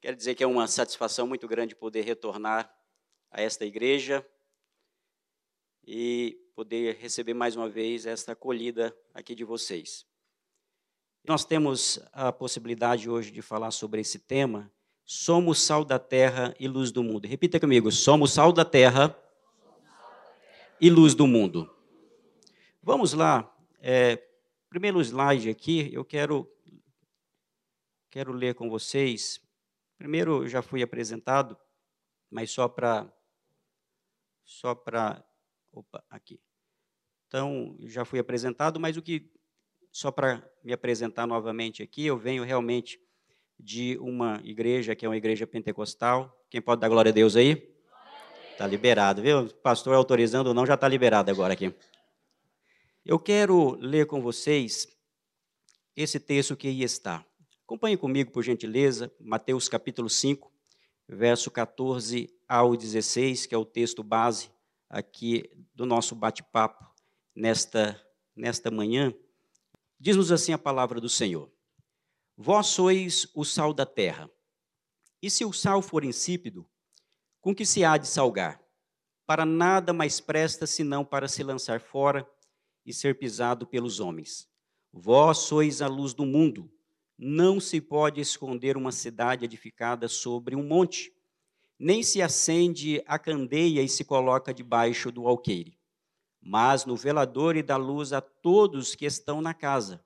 Quero dizer que é uma satisfação muito grande poder retornar a esta igreja e poder receber mais uma vez esta acolhida aqui de vocês. Nós temos a possibilidade hoje de falar sobre esse tema. Somos sal da terra e luz do mundo. Repita comigo: somos sal da terra e luz do mundo. Vamos lá. É, primeiro slide aqui, eu quero quero ler com vocês Primeiro, já fui apresentado, mas só para. Só para. Opa, aqui. Então, já fui apresentado, mas o que. Só para me apresentar novamente aqui, eu venho realmente de uma igreja que é uma igreja pentecostal. Quem pode dar glória a Deus aí? Está liberado, viu? Pastor autorizando ou não, já está liberado agora aqui. Eu quero ler com vocês esse texto que aí está. Acompanhe comigo, por gentileza, Mateus capítulo 5, verso 14 ao 16, que é o texto base aqui do nosso bate-papo nesta, nesta manhã. Diz-nos assim a palavra do Senhor: Vós sois o sal da terra. E se o sal for insípido, com que se há de salgar? Para nada mais presta senão para se lançar fora e ser pisado pelos homens. Vós sois a luz do mundo. Não se pode esconder uma cidade edificada sobre um monte, nem se acende a candeia e se coloca debaixo do alqueire, mas no velador e dá luz a todos que estão na casa.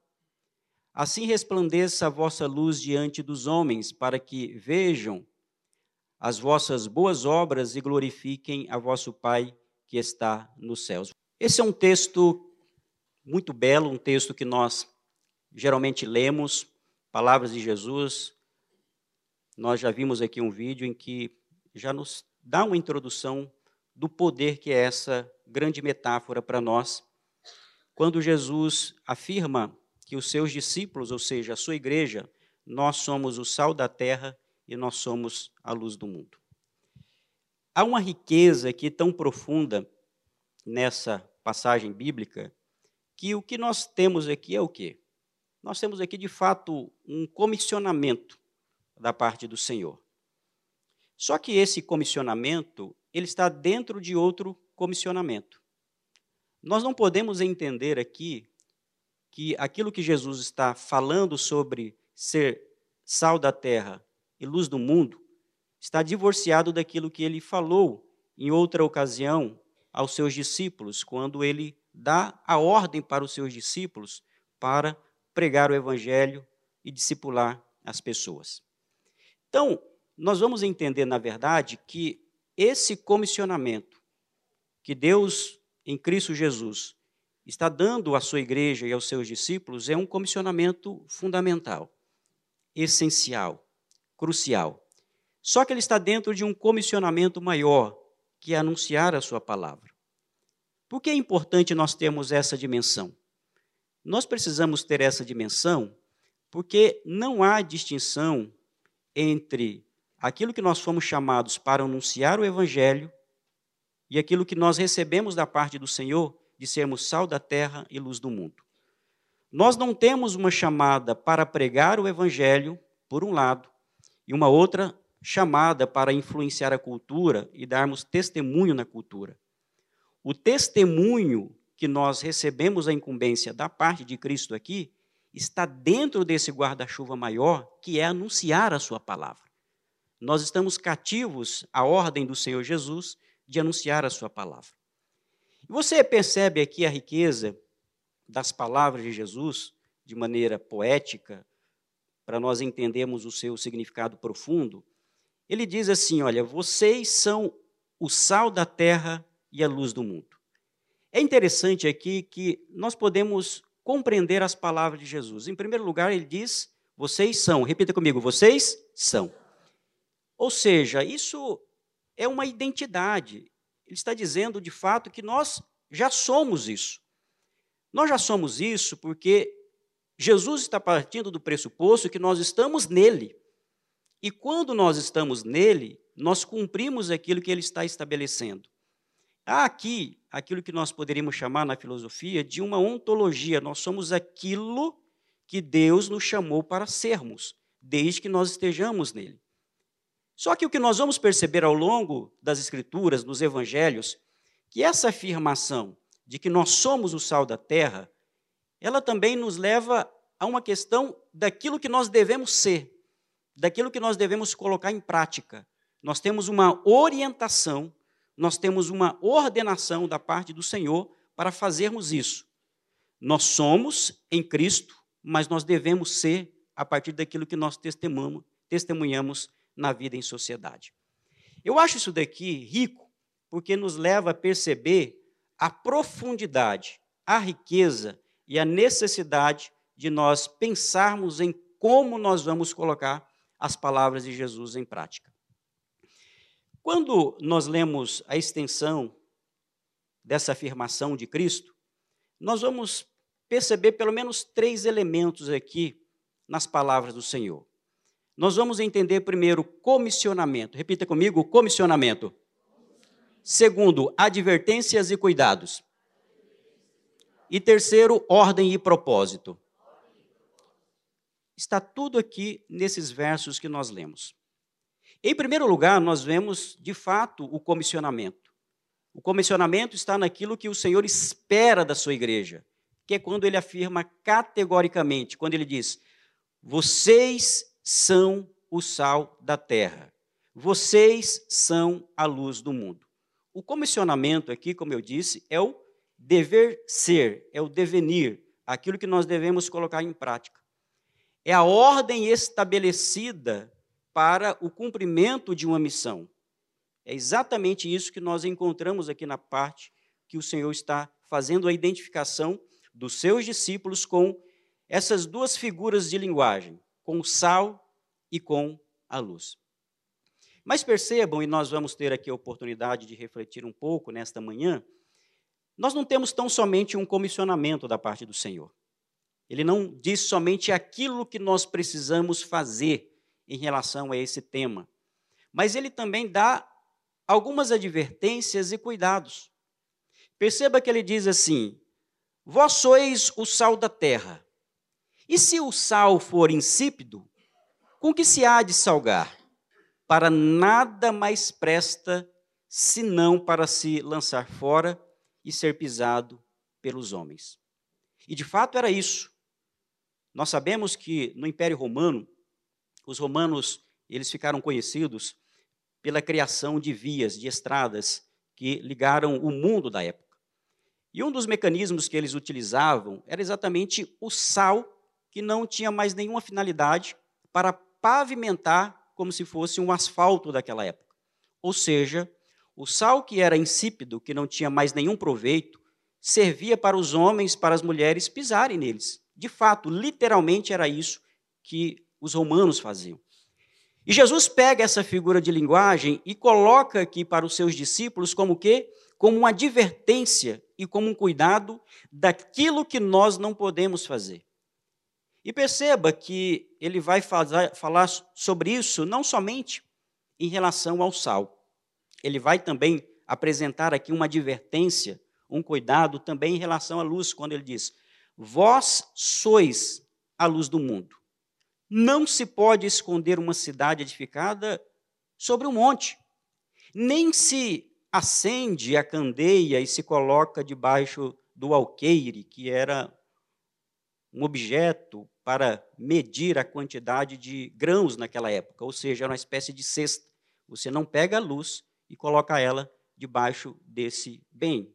Assim resplandeça a vossa luz diante dos homens, para que vejam as vossas boas obras e glorifiquem a vosso Pai que está nos céus. Esse é um texto muito belo, um texto que nós geralmente lemos, palavras de Jesus, nós já vimos aqui um vídeo em que já nos dá uma introdução do poder que é essa grande metáfora para nós, quando Jesus afirma que os seus discípulos, ou seja, a sua igreja, nós somos o sal da terra e nós somos a luz do mundo. Há uma riqueza aqui tão profunda nessa passagem bíblica que o que nós temos aqui é o quê? Nós temos aqui de fato um comissionamento da parte do Senhor. Só que esse comissionamento, ele está dentro de outro comissionamento. Nós não podemos entender aqui que aquilo que Jesus está falando sobre ser sal da terra e luz do mundo está divorciado daquilo que ele falou em outra ocasião aos seus discípulos, quando ele dá a ordem para os seus discípulos para pregar o evangelho e discipular as pessoas. Então, nós vamos entender, na verdade, que esse comissionamento que Deus, em Cristo Jesus, está dando à sua igreja e aos seus discípulos é um comissionamento fundamental, essencial, crucial. Só que ele está dentro de um comissionamento maior, que é anunciar a sua palavra. Por que é importante nós termos essa dimensão? Nós precisamos ter essa dimensão porque não há distinção entre aquilo que nós fomos chamados para anunciar o Evangelho e aquilo que nós recebemos da parte do Senhor de sermos sal da terra e luz do mundo. Nós não temos uma chamada para pregar o Evangelho, por um lado, e uma outra chamada para influenciar a cultura e darmos testemunho na cultura. O testemunho que nós recebemos a incumbência da parte de Cristo aqui, está dentro desse guarda-chuva maior, que é anunciar a sua palavra. Nós estamos cativos à ordem do Senhor Jesus de anunciar a sua palavra. Você percebe aqui a riqueza das palavras de Jesus de maneira poética, para nós entendermos o seu significado profundo. Ele diz assim: Olha, vocês são o sal da terra e a luz do mundo. É interessante aqui que nós podemos compreender as palavras de Jesus. Em primeiro lugar, ele diz: vocês são. Repita comigo: vocês são. Ou seja, isso é uma identidade. Ele está dizendo de fato que nós já somos isso. Nós já somos isso porque Jesus está partindo do pressuposto que nós estamos nele. E quando nós estamos nele, nós cumprimos aquilo que ele está estabelecendo. Há aqui aquilo que nós poderíamos chamar na filosofia de uma ontologia. Nós somos aquilo que Deus nos chamou para sermos, desde que nós estejamos nele. Só que o que nós vamos perceber ao longo das Escrituras, nos Evangelhos, que essa afirmação de que nós somos o sal da terra, ela também nos leva a uma questão daquilo que nós devemos ser, daquilo que nós devemos colocar em prática. Nós temos uma orientação, nós temos uma ordenação da parte do Senhor para fazermos isso. Nós somos em Cristo, mas nós devemos ser a partir daquilo que nós testemunhamos, testemunhamos na vida em sociedade. Eu acho isso daqui rico, porque nos leva a perceber a profundidade, a riqueza e a necessidade de nós pensarmos em como nós vamos colocar as palavras de Jesus em prática. Quando nós lemos a extensão dessa afirmação de Cristo, nós vamos perceber pelo menos três elementos aqui nas palavras do Senhor. Nós vamos entender primeiro comissionamento. Repita comigo: comissionamento. Segundo, advertências e cuidados. E terceiro, ordem e propósito. Está tudo aqui nesses versos que nós lemos. Em primeiro lugar, nós vemos, de fato, o comissionamento. O comissionamento está naquilo que o Senhor espera da sua igreja, que é quando ele afirma categoricamente, quando ele diz: Vocês são o sal da terra, vocês são a luz do mundo. O comissionamento aqui, como eu disse, é o dever ser, é o devenir, aquilo que nós devemos colocar em prática. É a ordem estabelecida para o cumprimento de uma missão. É exatamente isso que nós encontramos aqui na parte que o Senhor está fazendo a identificação dos seus discípulos com essas duas figuras de linguagem, com o sal e com a luz. Mas percebam, e nós vamos ter aqui a oportunidade de refletir um pouco nesta manhã, nós não temos tão somente um comissionamento da parte do Senhor. Ele não diz somente aquilo que nós precisamos fazer em relação a esse tema, mas ele também dá algumas advertências e cuidados. Perceba que ele diz assim: Vós sois o sal da terra. E se o sal for insípido, com que se há de salgar? para nada mais presta senão para se lançar fora e ser pisado pelos homens. E de fato era isso. Nós sabemos que no Império Romano, os romanos, eles ficaram conhecidos pela criação de vias, de estradas que ligaram o mundo da época. E um dos mecanismos que eles utilizavam era exatamente o sal, que não tinha mais nenhuma finalidade para pavimentar como se fosse um asfalto daquela época. Ou seja, o sal que era insípido, que não tinha mais nenhum proveito, servia para os homens, para as mulheres pisarem neles. De fato, literalmente era isso que os romanos faziam. E Jesus pega essa figura de linguagem e coloca aqui para os seus discípulos como que como uma advertência e como um cuidado daquilo que nós não podemos fazer. E perceba que ele vai falar sobre isso não somente em relação ao sal, ele vai também apresentar aqui uma advertência, um cuidado também em relação à luz, quando ele diz: Vós sois a luz do mundo. Não se pode esconder uma cidade edificada sobre um monte, nem se acende a candeia e se coloca debaixo do alqueire, que era um objeto para medir a quantidade de grãos naquela época, ou seja, era uma espécie de cesta. Você não pega a luz e coloca ela debaixo desse bem.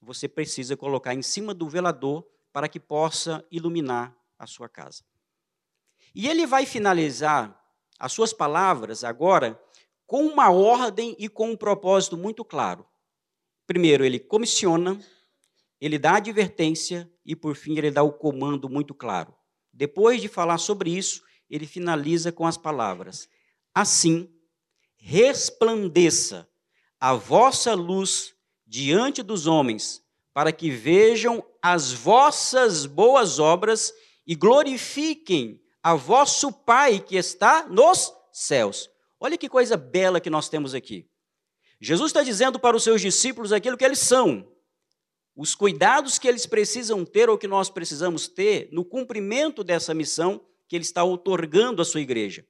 Você precisa colocar em cima do velador para que possa iluminar a sua casa. E ele vai finalizar as suas palavras agora com uma ordem e com um propósito muito claro. Primeiro, ele comissiona, ele dá advertência e, por fim, ele dá o comando muito claro. Depois de falar sobre isso, ele finaliza com as palavras: Assim, resplandeça a vossa luz diante dos homens, para que vejam as vossas boas obras e glorifiquem a vosso Pai que está nos céus. Olha que coisa bela que nós temos aqui. Jesus está dizendo para os seus discípulos aquilo que eles são, os cuidados que eles precisam ter ou que nós precisamos ter no cumprimento dessa missão que ele está otorgando à sua igreja.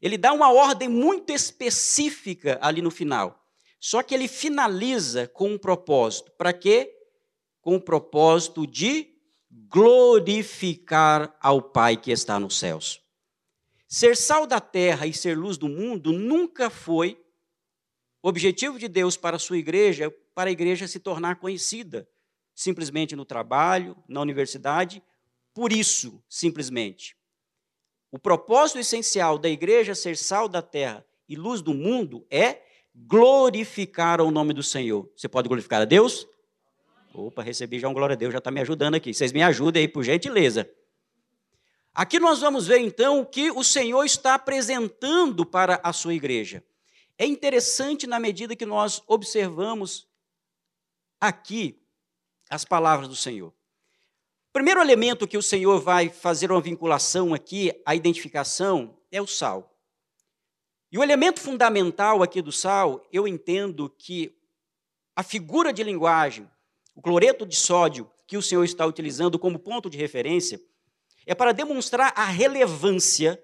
Ele dá uma ordem muito específica ali no final. Só que ele finaliza com um propósito. Para quê? Com o propósito de glorificar ao Pai que está nos céus. Ser sal da terra e ser luz do mundo nunca foi o objetivo de Deus para a sua igreja, para a igreja se tornar conhecida, simplesmente no trabalho, na universidade, por isso, simplesmente. O propósito essencial da igreja ser sal da terra e luz do mundo é glorificar o nome do Senhor. Você pode glorificar a Deus? Opa, recebi já um glória a Deus, já está me ajudando aqui. Vocês me ajudem aí, por gentileza. Aqui nós vamos ver então o que o Senhor está apresentando para a sua igreja. É interessante na medida que nós observamos aqui as palavras do Senhor. O primeiro elemento que o Senhor vai fazer uma vinculação aqui, a identificação, é o sal. E o elemento fundamental aqui do sal, eu entendo que a figura de linguagem, o cloreto de sódio que o Senhor está utilizando como ponto de referência, é para demonstrar a relevância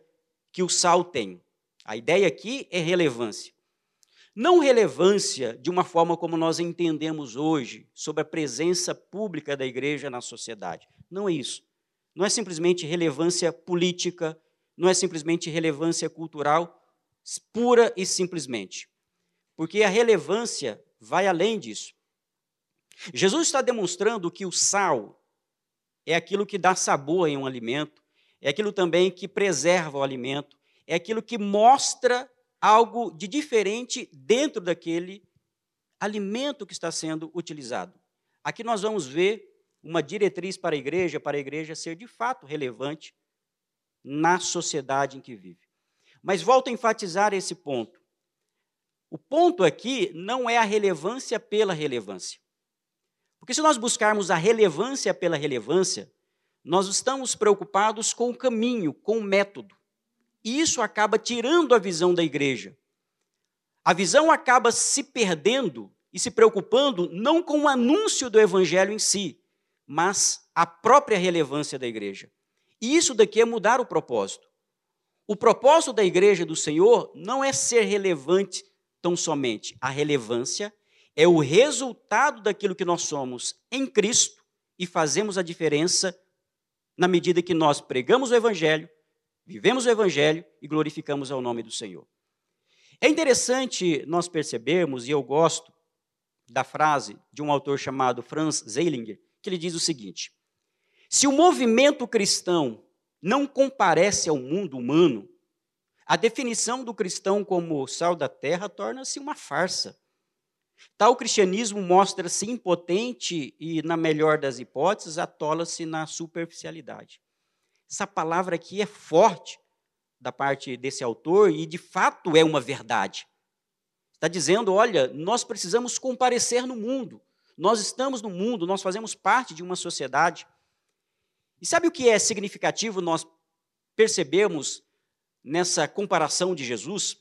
que o sal tem. A ideia aqui é relevância. Não relevância de uma forma como nós entendemos hoje, sobre a presença pública da igreja na sociedade. Não é isso. Não é simplesmente relevância política, não é simplesmente relevância cultural, pura e simplesmente. Porque a relevância vai além disso. Jesus está demonstrando que o sal é aquilo que dá sabor em um alimento, é aquilo também que preserva o alimento, é aquilo que mostra algo de diferente dentro daquele alimento que está sendo utilizado. Aqui nós vamos ver uma diretriz para a igreja, para a igreja ser de fato relevante na sociedade em que vive. Mas volto a enfatizar esse ponto. O ponto aqui não é a relevância pela relevância. Porque se nós buscarmos a relevância pela relevância, nós estamos preocupados com o caminho, com o método. E isso acaba tirando a visão da igreja. A visão acaba se perdendo e se preocupando não com o anúncio do evangelho em si, mas a própria relevância da igreja. E isso daqui é mudar o propósito. O propósito da igreja do Senhor não é ser relevante tão somente. A relevância é o resultado daquilo que nós somos em Cristo e fazemos a diferença na medida que nós pregamos o evangelho Vivemos o Evangelho e glorificamos ao nome do Senhor. É interessante nós percebermos, e eu gosto da frase de um autor chamado Franz Zeilinger, que ele diz o seguinte: se o movimento cristão não comparece ao mundo humano, a definição do cristão como sal da terra torna-se uma farsa. Tal cristianismo mostra-se impotente e, na melhor das hipóteses, atola-se na superficialidade. Essa palavra aqui é forte da parte desse autor e de fato é uma verdade. Está dizendo: olha, nós precisamos comparecer no mundo. Nós estamos no mundo, nós fazemos parte de uma sociedade. E sabe o que é significativo nós percebemos nessa comparação de Jesus?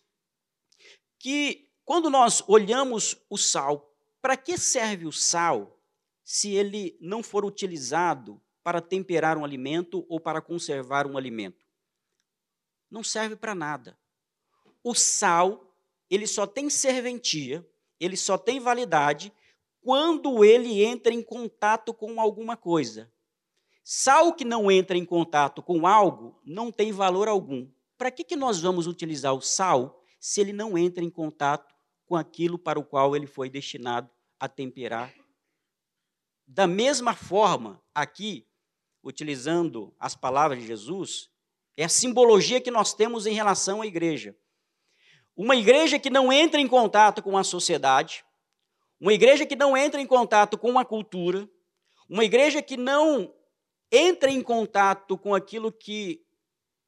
Que quando nós olhamos o sal, para que serve o sal se ele não for utilizado para temperar um alimento ou para conservar um alimento. Não serve para nada. O sal, ele só tem serventia, ele só tem validade quando ele entra em contato com alguma coisa. Sal que não entra em contato com algo não tem valor algum. Para que, que nós vamos utilizar o sal se ele não entra em contato com aquilo para o qual ele foi destinado a temperar? Da mesma forma, aqui, utilizando as palavras de Jesus, é a simbologia que nós temos em relação à igreja. Uma igreja que não entra em contato com a sociedade, uma igreja que não entra em contato com a cultura, uma igreja que não entra em contato com aquilo que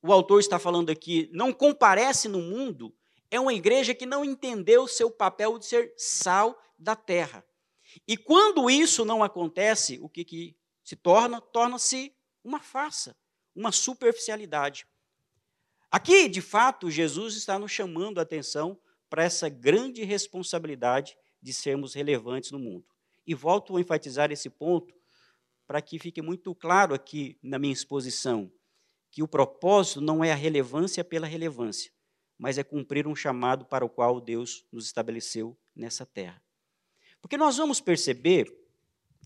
o autor está falando aqui, não comparece no mundo, é uma igreja que não entendeu o seu papel de ser sal da terra. E quando isso não acontece, o que, que se torna, torna-se uma farsa, uma superficialidade. Aqui, de fato, Jesus está nos chamando a atenção para essa grande responsabilidade de sermos relevantes no mundo. E volto a enfatizar esse ponto para que fique muito claro aqui na minha exposição que o propósito não é a relevância pela relevância, mas é cumprir um chamado para o qual Deus nos estabeleceu nessa terra. Porque nós vamos perceber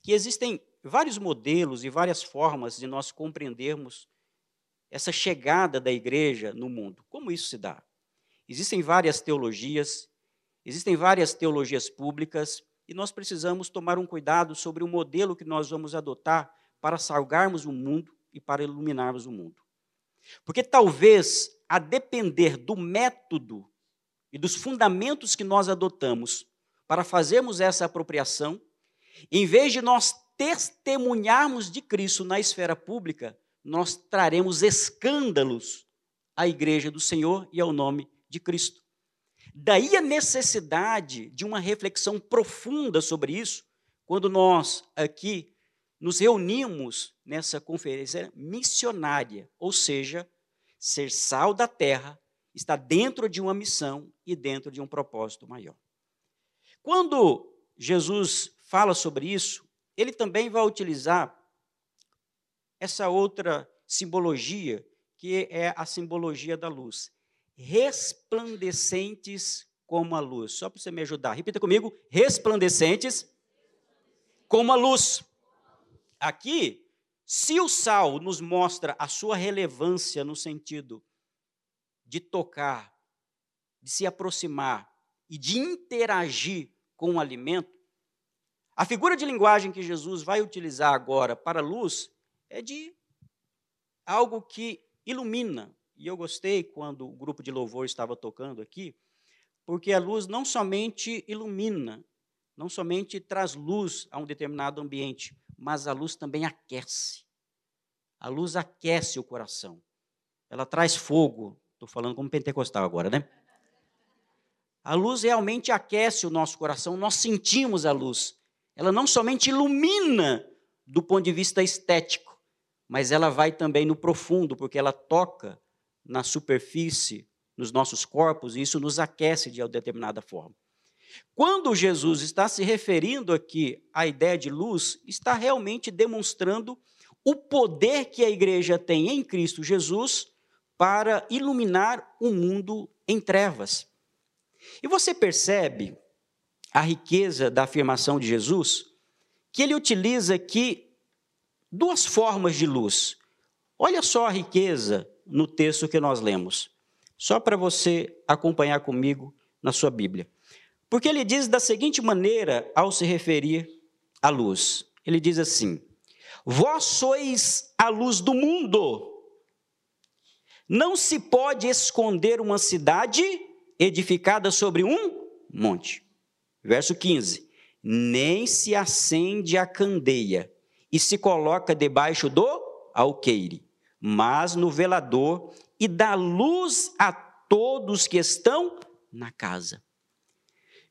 que existem vários modelos e várias formas de nós compreendermos essa chegada da igreja no mundo. Como isso se dá? Existem várias teologias, existem várias teologias públicas, e nós precisamos tomar um cuidado sobre o modelo que nós vamos adotar para salgarmos o mundo e para iluminarmos o mundo. Porque talvez, a depender do método e dos fundamentos que nós adotamos para fazermos essa apropriação, em vez de nós testemunharmos de Cristo na esfera pública, nós traremos escândalos à igreja do Senhor e ao nome de Cristo. Daí a necessidade de uma reflexão profunda sobre isso, quando nós aqui nos reunimos nessa conferência missionária, ou seja, ser sal da terra está dentro de uma missão e dentro de um propósito maior. Quando Jesus fala sobre isso, ele também vai utilizar essa outra simbologia, que é a simbologia da luz. Resplandecentes como a luz. Só para você me ajudar, repita comigo: resplandecentes como a luz. Aqui, se o sal nos mostra a sua relevância no sentido de tocar, de se aproximar e de interagir com o alimento, a figura de linguagem que Jesus vai utilizar agora para a luz é de algo que ilumina. E eu gostei quando o grupo de louvor estava tocando aqui, porque a luz não somente ilumina, não somente traz luz a um determinado ambiente, mas a luz também aquece. A luz aquece o coração. Ela traz fogo. Estou falando como pentecostal agora, né? A luz realmente aquece o nosso coração, nós sentimos a luz. Ela não somente ilumina do ponto de vista estético, mas ela vai também no profundo, porque ela toca na superfície, nos nossos corpos, e isso nos aquece de determinada forma. Quando Jesus está se referindo aqui à ideia de luz, está realmente demonstrando o poder que a igreja tem em Cristo Jesus para iluminar o mundo em trevas. E você percebe a riqueza da afirmação de Jesus, que ele utiliza aqui duas formas de luz. Olha só a riqueza no texto que nós lemos, só para você acompanhar comigo na sua Bíblia. Porque ele diz da seguinte maneira ao se referir à luz: ele diz assim: Vós sois a luz do mundo. Não se pode esconder uma cidade edificada sobre um monte. Verso 15: Nem se acende a candeia e se coloca debaixo do alqueire, mas no velador e dá luz a todos que estão na casa.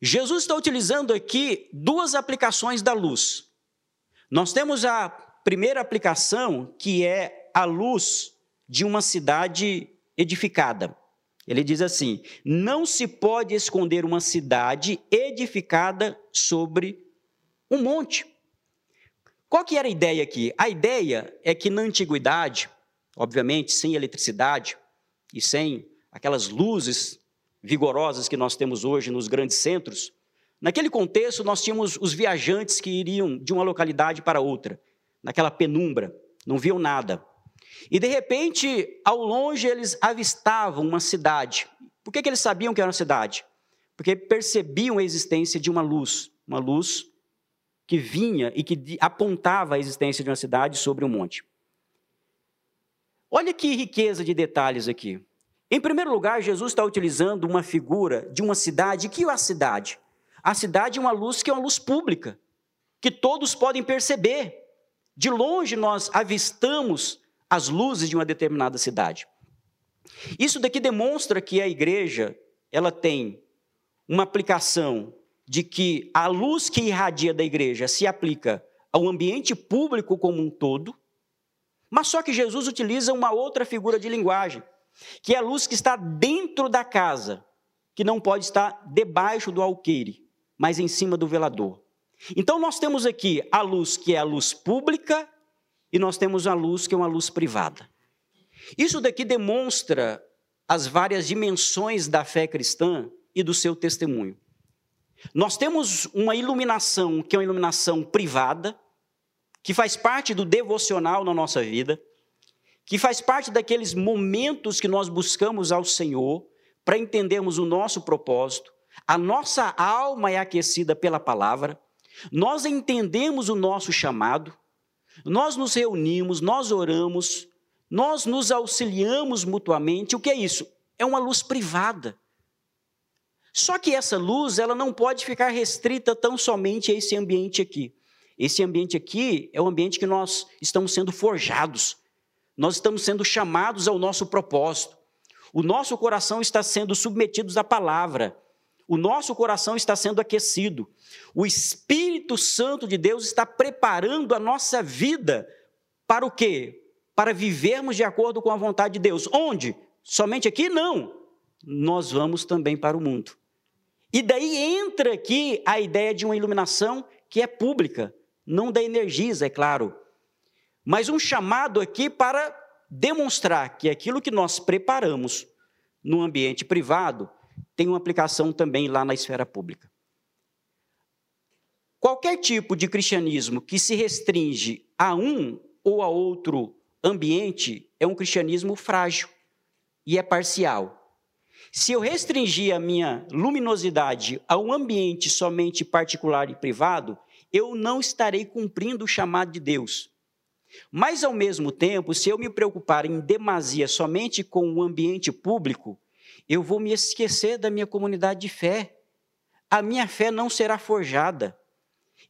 Jesus está utilizando aqui duas aplicações da luz. Nós temos a primeira aplicação, que é a luz de uma cidade edificada. Ele diz assim: não se pode esconder uma cidade edificada sobre um monte. Qual que era a ideia aqui? A ideia é que na antiguidade, obviamente sem eletricidade e sem aquelas luzes vigorosas que nós temos hoje nos grandes centros, naquele contexto nós tínhamos os viajantes que iriam de uma localidade para outra, naquela penumbra, não viam nada. E de repente, ao longe, eles avistavam uma cidade. Por que, que eles sabiam que era uma cidade? Porque percebiam a existência de uma luz, uma luz que vinha e que apontava a existência de uma cidade sobre um monte. Olha que riqueza de detalhes aqui. Em primeiro lugar, Jesus está utilizando uma figura de uma cidade. Que é a cidade? A cidade é uma luz que é uma luz pública, que todos podem perceber. De longe nós avistamos as luzes de uma determinada cidade. Isso daqui demonstra que a igreja, ela tem uma aplicação de que a luz que irradia da igreja se aplica ao ambiente público como um todo, mas só que Jesus utiliza uma outra figura de linguagem, que é a luz que está dentro da casa, que não pode estar debaixo do alqueire, mas em cima do velador. Então nós temos aqui a luz que é a luz pública e nós temos a luz que é uma luz privada. Isso daqui demonstra as várias dimensões da fé cristã e do seu testemunho. Nós temos uma iluminação, que é uma iluminação privada, que faz parte do devocional na nossa vida, que faz parte daqueles momentos que nós buscamos ao Senhor para entendermos o nosso propósito. A nossa alma é aquecida pela palavra, nós entendemos o nosso chamado, nós nos reunimos, nós oramos, nós nos auxiliamos mutuamente. O que é isso? É uma luz privada. Só que essa luz, ela não pode ficar restrita tão somente a esse ambiente aqui. Esse ambiente aqui é o ambiente que nós estamos sendo forjados. Nós estamos sendo chamados ao nosso propósito. O nosso coração está sendo submetido à palavra. O nosso coração está sendo aquecido. O Espírito Santo de Deus está preparando a nossa vida para o quê? Para vivermos de acordo com a vontade de Deus. Onde? Somente aqui? Não. Nós vamos também para o mundo. E daí entra aqui a ideia de uma iluminação que é pública, não da Energisa, é claro, mas um chamado aqui para demonstrar que aquilo que nós preparamos no ambiente privado tem uma aplicação também lá na esfera pública. Qualquer tipo de cristianismo que se restringe a um ou a outro ambiente é um cristianismo frágil e é parcial. Se eu restringir a minha luminosidade a um ambiente somente particular e privado, eu não estarei cumprindo o chamado de Deus. Mas, ao mesmo tempo, se eu me preocupar em demasia somente com o ambiente público, eu vou me esquecer da minha comunidade de fé. A minha fé não será forjada.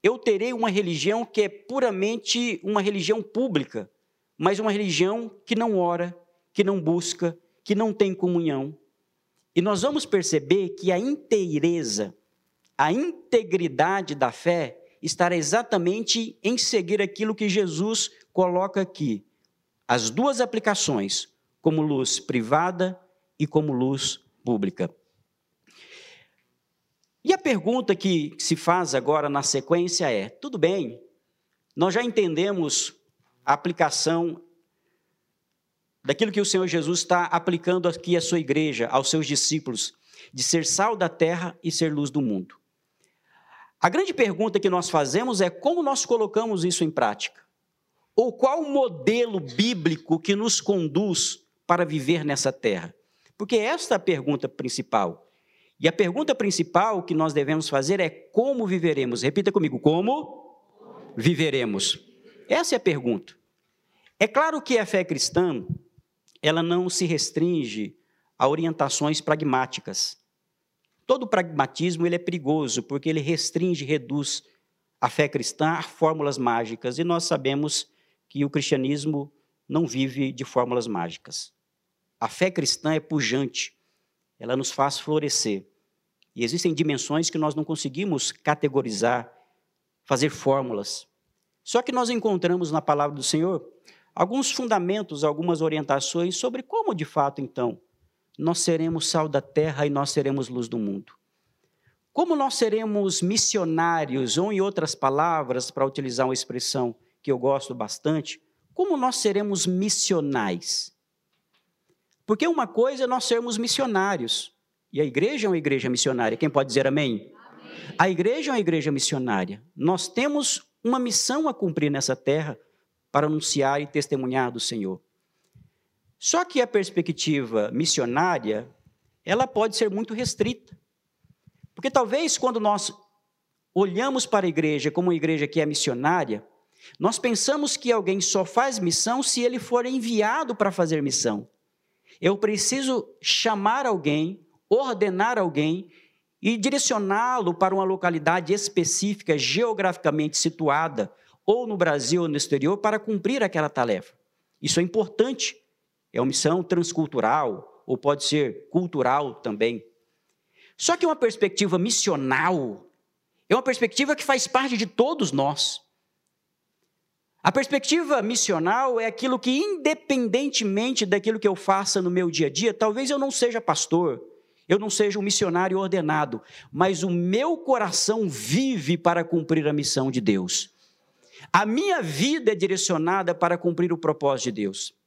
Eu terei uma religião que é puramente uma religião pública, mas uma religião que não ora, que não busca, que não tem comunhão. E nós vamos perceber que a inteireza, a integridade da fé estará exatamente em seguir aquilo que Jesus coloca aqui. As duas aplicações, como luz privada e como luz pública. E a pergunta que se faz agora na sequência é: tudo bem, nós já entendemos a aplicação daquilo que o Senhor Jesus está aplicando aqui à sua igreja, aos seus discípulos, de ser sal da terra e ser luz do mundo. A grande pergunta que nós fazemos é como nós colocamos isso em prática? Ou qual o modelo bíblico que nos conduz para viver nessa terra? Porque esta é a pergunta principal. E a pergunta principal que nós devemos fazer é como viveremos? Repita comigo, como viveremos? Essa é a pergunta. É claro que a fé cristã, ela não se restringe a orientações pragmáticas. Todo pragmatismo ele é perigoso, porque ele restringe, reduz a fé cristã a fórmulas mágicas, e nós sabemos que o cristianismo não vive de fórmulas mágicas. A fé cristã é pujante, ela nos faz florescer. E existem dimensões que nós não conseguimos categorizar, fazer fórmulas. Só que nós encontramos na palavra do Senhor alguns fundamentos, algumas orientações sobre como de fato então nós seremos sal da terra e nós seremos luz do mundo. Como nós seremos missionários, ou em outras palavras, para utilizar uma expressão que eu gosto bastante, como nós seremos missionais? Porque uma coisa é nós sermos missionários, e a igreja é uma igreja missionária. Quem pode dizer amém? amém? A igreja é uma igreja missionária. Nós temos uma missão a cumprir nessa terra para anunciar e testemunhar do Senhor. Só que a perspectiva missionária, ela pode ser muito restrita. Porque talvez quando nós olhamos para a igreja como uma igreja que é missionária, nós pensamos que alguém só faz missão se ele for enviado para fazer missão. Eu preciso chamar alguém, ordenar alguém e direcioná-lo para uma localidade específica, geograficamente situada, ou no Brasil ou no exterior, para cumprir aquela tarefa. Isso é importante é uma missão transcultural, ou pode ser cultural também. Só que uma perspectiva missional é uma perspectiva que faz parte de todos nós. A perspectiva missional é aquilo que, independentemente daquilo que eu faça no meu dia a dia, talvez eu não seja pastor, eu não seja um missionário ordenado, mas o meu coração vive para cumprir a missão de Deus. A minha vida é direcionada para cumprir o propósito de Deus.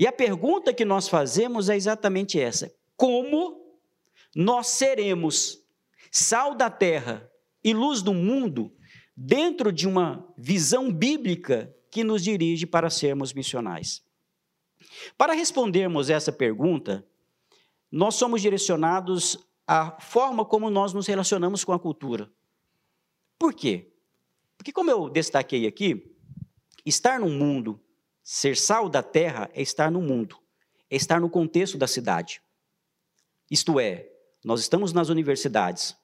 E a pergunta que nós fazemos é exatamente essa: como nós seremos sal da terra e luz do mundo dentro de uma visão bíblica que nos dirige para sermos missionais? Para respondermos essa pergunta, nós somos direcionados à forma como nós nos relacionamos com a cultura. Por quê? Porque, como eu destaquei aqui, estar no mundo Ser sal da terra é estar no mundo, é estar no contexto da cidade. Isto é, nós estamos nas universidades,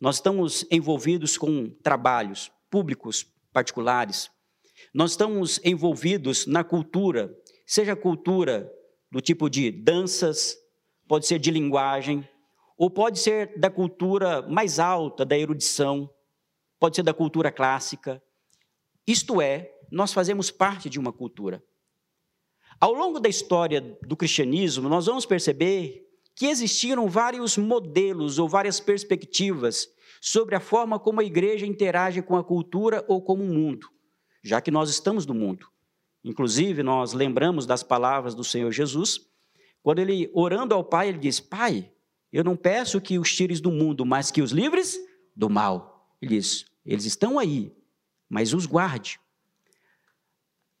nós estamos envolvidos com trabalhos públicos, particulares, nós estamos envolvidos na cultura, seja cultura do tipo de danças, pode ser de linguagem, ou pode ser da cultura mais alta, da erudição, pode ser da cultura clássica. Isto é, nós fazemos parte de uma cultura. Ao longo da história do cristianismo, nós vamos perceber que existiram vários modelos ou várias perspectivas sobre a forma como a igreja interage com a cultura ou com o mundo, já que nós estamos no mundo. Inclusive, nós lembramos das palavras do Senhor Jesus, quando ele, orando ao Pai, ele diz: Pai, eu não peço que os tires do mundo, mas que os livres do mal. Ele diz: Eles estão aí, mas os guarde.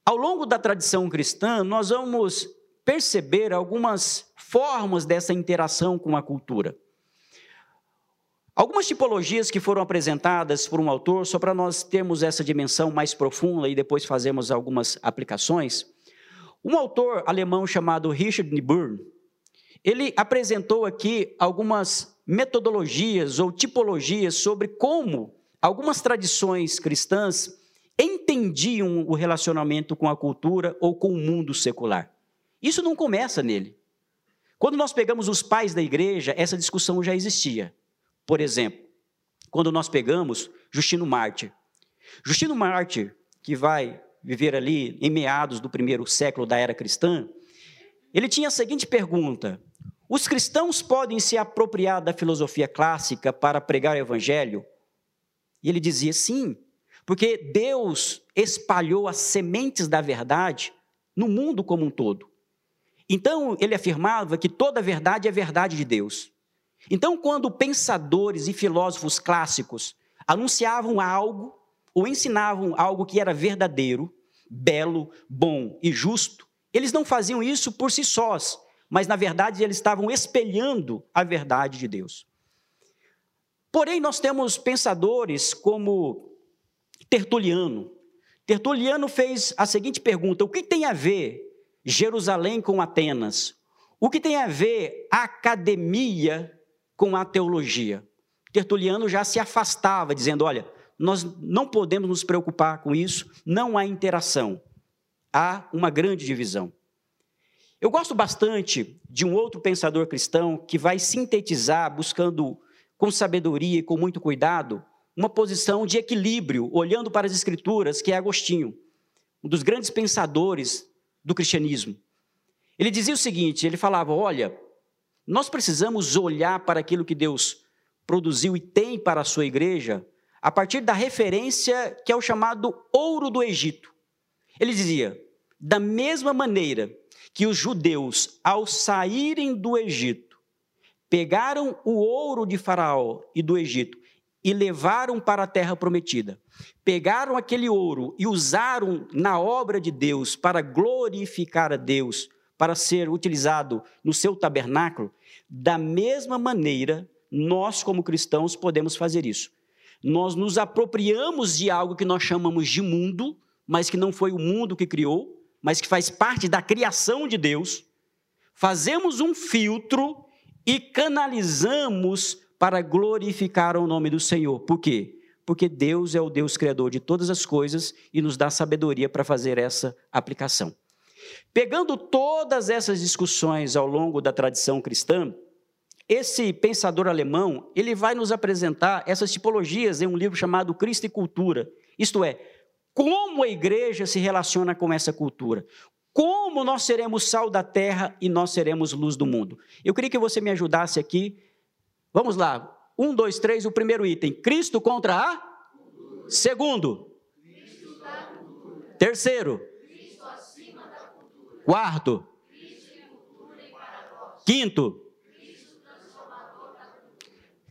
Ao longo da tradição cristã, nós vamos perceber algumas formas dessa interação com a cultura. Algumas tipologias que foram apresentadas por um autor, só para nós termos essa dimensão mais profunda e depois fazermos algumas aplicações. Um autor alemão chamado Richard Niebuhr, ele apresentou aqui algumas metodologias ou tipologias sobre como algumas tradições cristãs entendiam o relacionamento com a cultura ou com o mundo secular. Isso não começa nele. Quando nós pegamos os pais da igreja, essa discussão já existia. Por exemplo, quando nós pegamos Justino Mártir. Justino Mártir, que vai viver ali em meados do primeiro século da era cristã, ele tinha a seguinte pergunta: Os cristãos podem se apropriar da filosofia clássica para pregar o evangelho? E ele dizia sim, porque Deus espalhou as sementes da verdade no mundo como um todo. Então, ele afirmava que toda verdade é verdade de Deus. Então, quando pensadores e filósofos clássicos anunciavam algo ou ensinavam algo que era verdadeiro, belo, bom e justo, eles não faziam isso por si sós, mas na verdade eles estavam espelhando a verdade de Deus. Porém, nós temos pensadores como Tertuliano. Tertuliano fez a seguinte pergunta: o que tem a ver Jerusalém com Atenas? O que tem a ver a academia com a teologia? Tertuliano já se afastava, dizendo: olha, nós não podemos nos preocupar com isso, não há interação, há uma grande divisão. Eu gosto bastante de um outro pensador cristão que vai sintetizar, buscando com sabedoria e com muito cuidado, uma posição de equilíbrio, olhando para as Escrituras, que é Agostinho, um dos grandes pensadores do cristianismo. Ele dizia o seguinte: ele falava, olha, nós precisamos olhar para aquilo que Deus produziu e tem para a sua igreja a partir da referência que é o chamado ouro do Egito. Ele dizia: da mesma maneira que os judeus, ao saírem do Egito, pegaram o ouro de Faraó e do Egito e levaram para a terra prometida. Pegaram aquele ouro e usaram na obra de Deus para glorificar a Deus, para ser utilizado no seu tabernáculo. Da mesma maneira, nós, como cristãos, podemos fazer isso. Nós nos apropriamos de algo que nós chamamos de mundo, mas que não foi o mundo que criou, mas que faz parte da criação de Deus. Fazemos um filtro e canalizamos para glorificar o nome do Senhor. Por quê? Porque Deus é o Deus criador de todas as coisas e nos dá sabedoria para fazer essa aplicação. Pegando todas essas discussões ao longo da tradição cristã, esse pensador alemão, ele vai nos apresentar essas tipologias em um livro chamado Cristo e Cultura. Isto é, como a igreja se relaciona com essa cultura. Como nós seremos sal da terra e nós seremos luz do mundo. Eu queria que você me ajudasse aqui Vamos lá. Um, dois, três, o primeiro item. Cristo contra a? Segundo. Terceiro. Quarto. Quinto,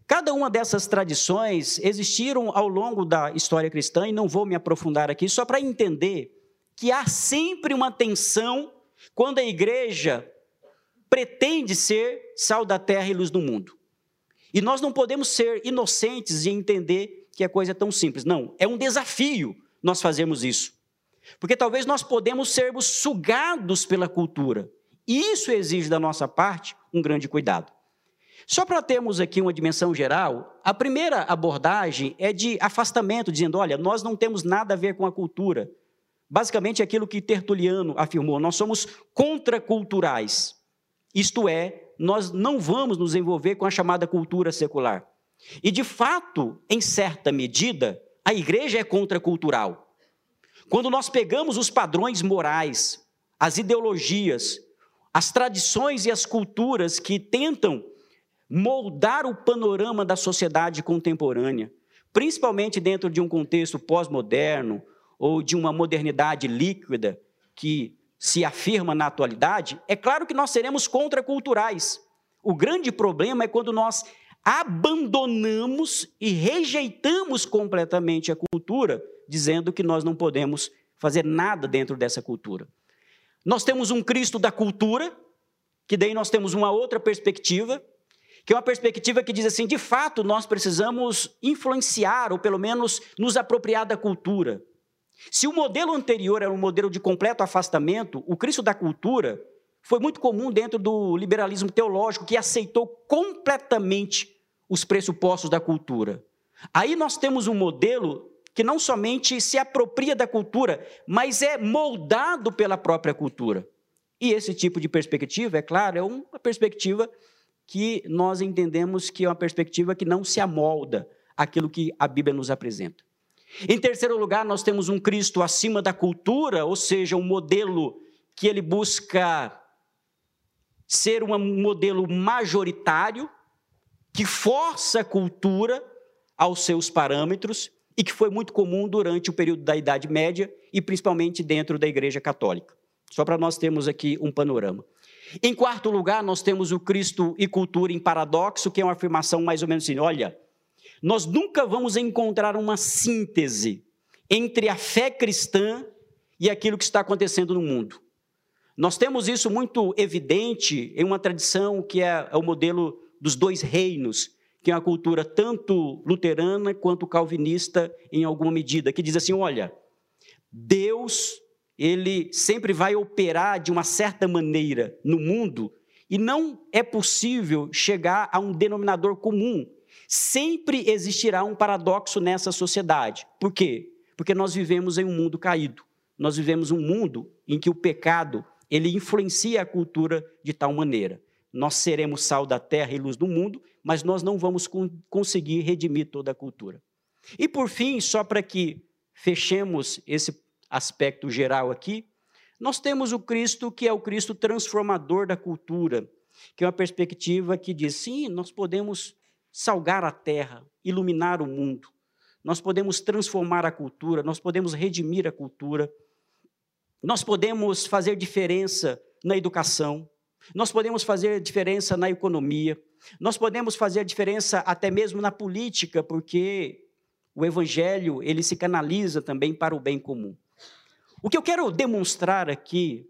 Cada uma dessas tradições existiram ao longo da história cristã, e não vou me aprofundar aqui, só para entender que há sempre uma tensão quando a igreja pretende ser sal da terra e luz do mundo. E nós não podemos ser inocentes e entender que a coisa é tão simples. Não, é um desafio nós fazermos isso. Porque talvez nós podemos sermos sugados pela cultura. E isso exige da nossa parte um grande cuidado. Só para termos aqui uma dimensão geral, a primeira abordagem é de afastamento, dizendo: olha, nós não temos nada a ver com a cultura. Basicamente, aquilo que Tertuliano afirmou: nós somos contraculturais. Isto é, nós não vamos nos envolver com a chamada cultura secular. E, de fato, em certa medida, a igreja é contracultural. Quando nós pegamos os padrões morais, as ideologias, as tradições e as culturas que tentam moldar o panorama da sociedade contemporânea, principalmente dentro de um contexto pós-moderno ou de uma modernidade líquida que se afirma na atualidade, é claro que nós seremos contraculturais. O grande problema é quando nós abandonamos e rejeitamos completamente a cultura, dizendo que nós não podemos fazer nada dentro dessa cultura. Nós temos um Cristo da cultura, que daí nós temos uma outra perspectiva, que é uma perspectiva que diz assim: de fato, nós precisamos influenciar, ou pelo menos nos apropriar da cultura. Se o modelo anterior era um modelo de completo afastamento, o Cristo da cultura foi muito comum dentro do liberalismo teológico, que aceitou completamente os pressupostos da cultura. Aí nós temos um modelo que não somente se apropria da cultura, mas é moldado pela própria cultura. E esse tipo de perspectiva, é claro, é uma perspectiva que nós entendemos que é uma perspectiva que não se amolda àquilo que a Bíblia nos apresenta. Em terceiro lugar, nós temos um Cristo acima da cultura, ou seja, um modelo que ele busca ser um modelo majoritário, que força a cultura aos seus parâmetros e que foi muito comum durante o período da Idade Média e principalmente dentro da Igreja Católica. Só para nós termos aqui um panorama. Em quarto lugar, nós temos o Cristo e cultura em paradoxo, que é uma afirmação mais ou menos assim: olha, nós nunca vamos encontrar uma síntese entre a fé cristã e aquilo que está acontecendo no mundo. Nós temos isso muito evidente em uma tradição que é, é o modelo dos dois reinos, que é uma cultura tanto luterana quanto calvinista em alguma medida, que diz assim: olha, Deus ele sempre vai operar de uma certa maneira no mundo e não é possível chegar a um denominador comum. Sempre existirá um paradoxo nessa sociedade. Por quê? Porque nós vivemos em um mundo caído. Nós vivemos um mundo em que o pecado ele influencia a cultura de tal maneira. Nós seremos sal da terra e luz do mundo, mas nós não vamos conseguir redimir toda a cultura. E por fim, só para que fechemos esse aspecto geral aqui, nós temos o Cristo que é o Cristo transformador da cultura, que é uma perspectiva que diz: sim, nós podemos salgar a terra, iluminar o mundo, nós podemos transformar a cultura, nós podemos redimir a cultura, nós podemos fazer diferença na educação, nós podemos fazer diferença na economia, nós podemos fazer diferença até mesmo na política, porque o evangelho ele se canaliza também para o bem comum. O que eu quero demonstrar aqui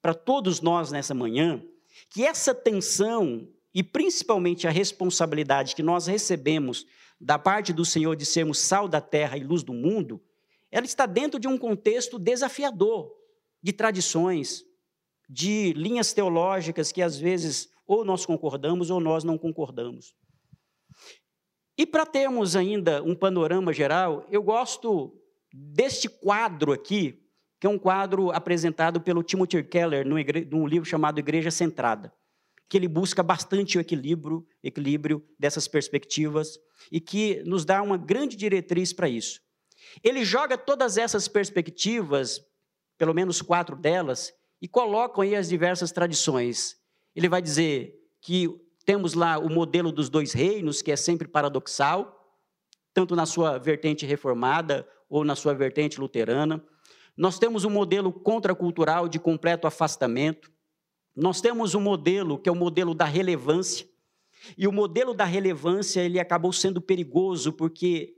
para todos nós nessa manhã, que essa tensão e principalmente a responsabilidade que nós recebemos da parte do Senhor de sermos sal da terra e luz do mundo, ela está dentro de um contexto desafiador de tradições, de linhas teológicas que às vezes ou nós concordamos ou nós não concordamos. E para termos ainda um panorama geral, eu gosto deste quadro aqui, que é um quadro apresentado pelo Timothy Keller num livro chamado Igreja Centrada, que ele busca bastante o equilíbrio, equilíbrio dessas perspectivas e que nos dá uma grande diretriz para isso. Ele joga todas essas perspectivas, pelo menos quatro delas, e coloca aí as diversas tradições. Ele vai dizer que temos lá o modelo dos dois reinos, que é sempre paradoxal, tanto na sua vertente reformada ou na sua vertente luterana. Nós temos um modelo contracultural de completo afastamento. Nós temos um modelo que é o modelo da relevância. E o modelo da relevância, ele acabou sendo perigoso porque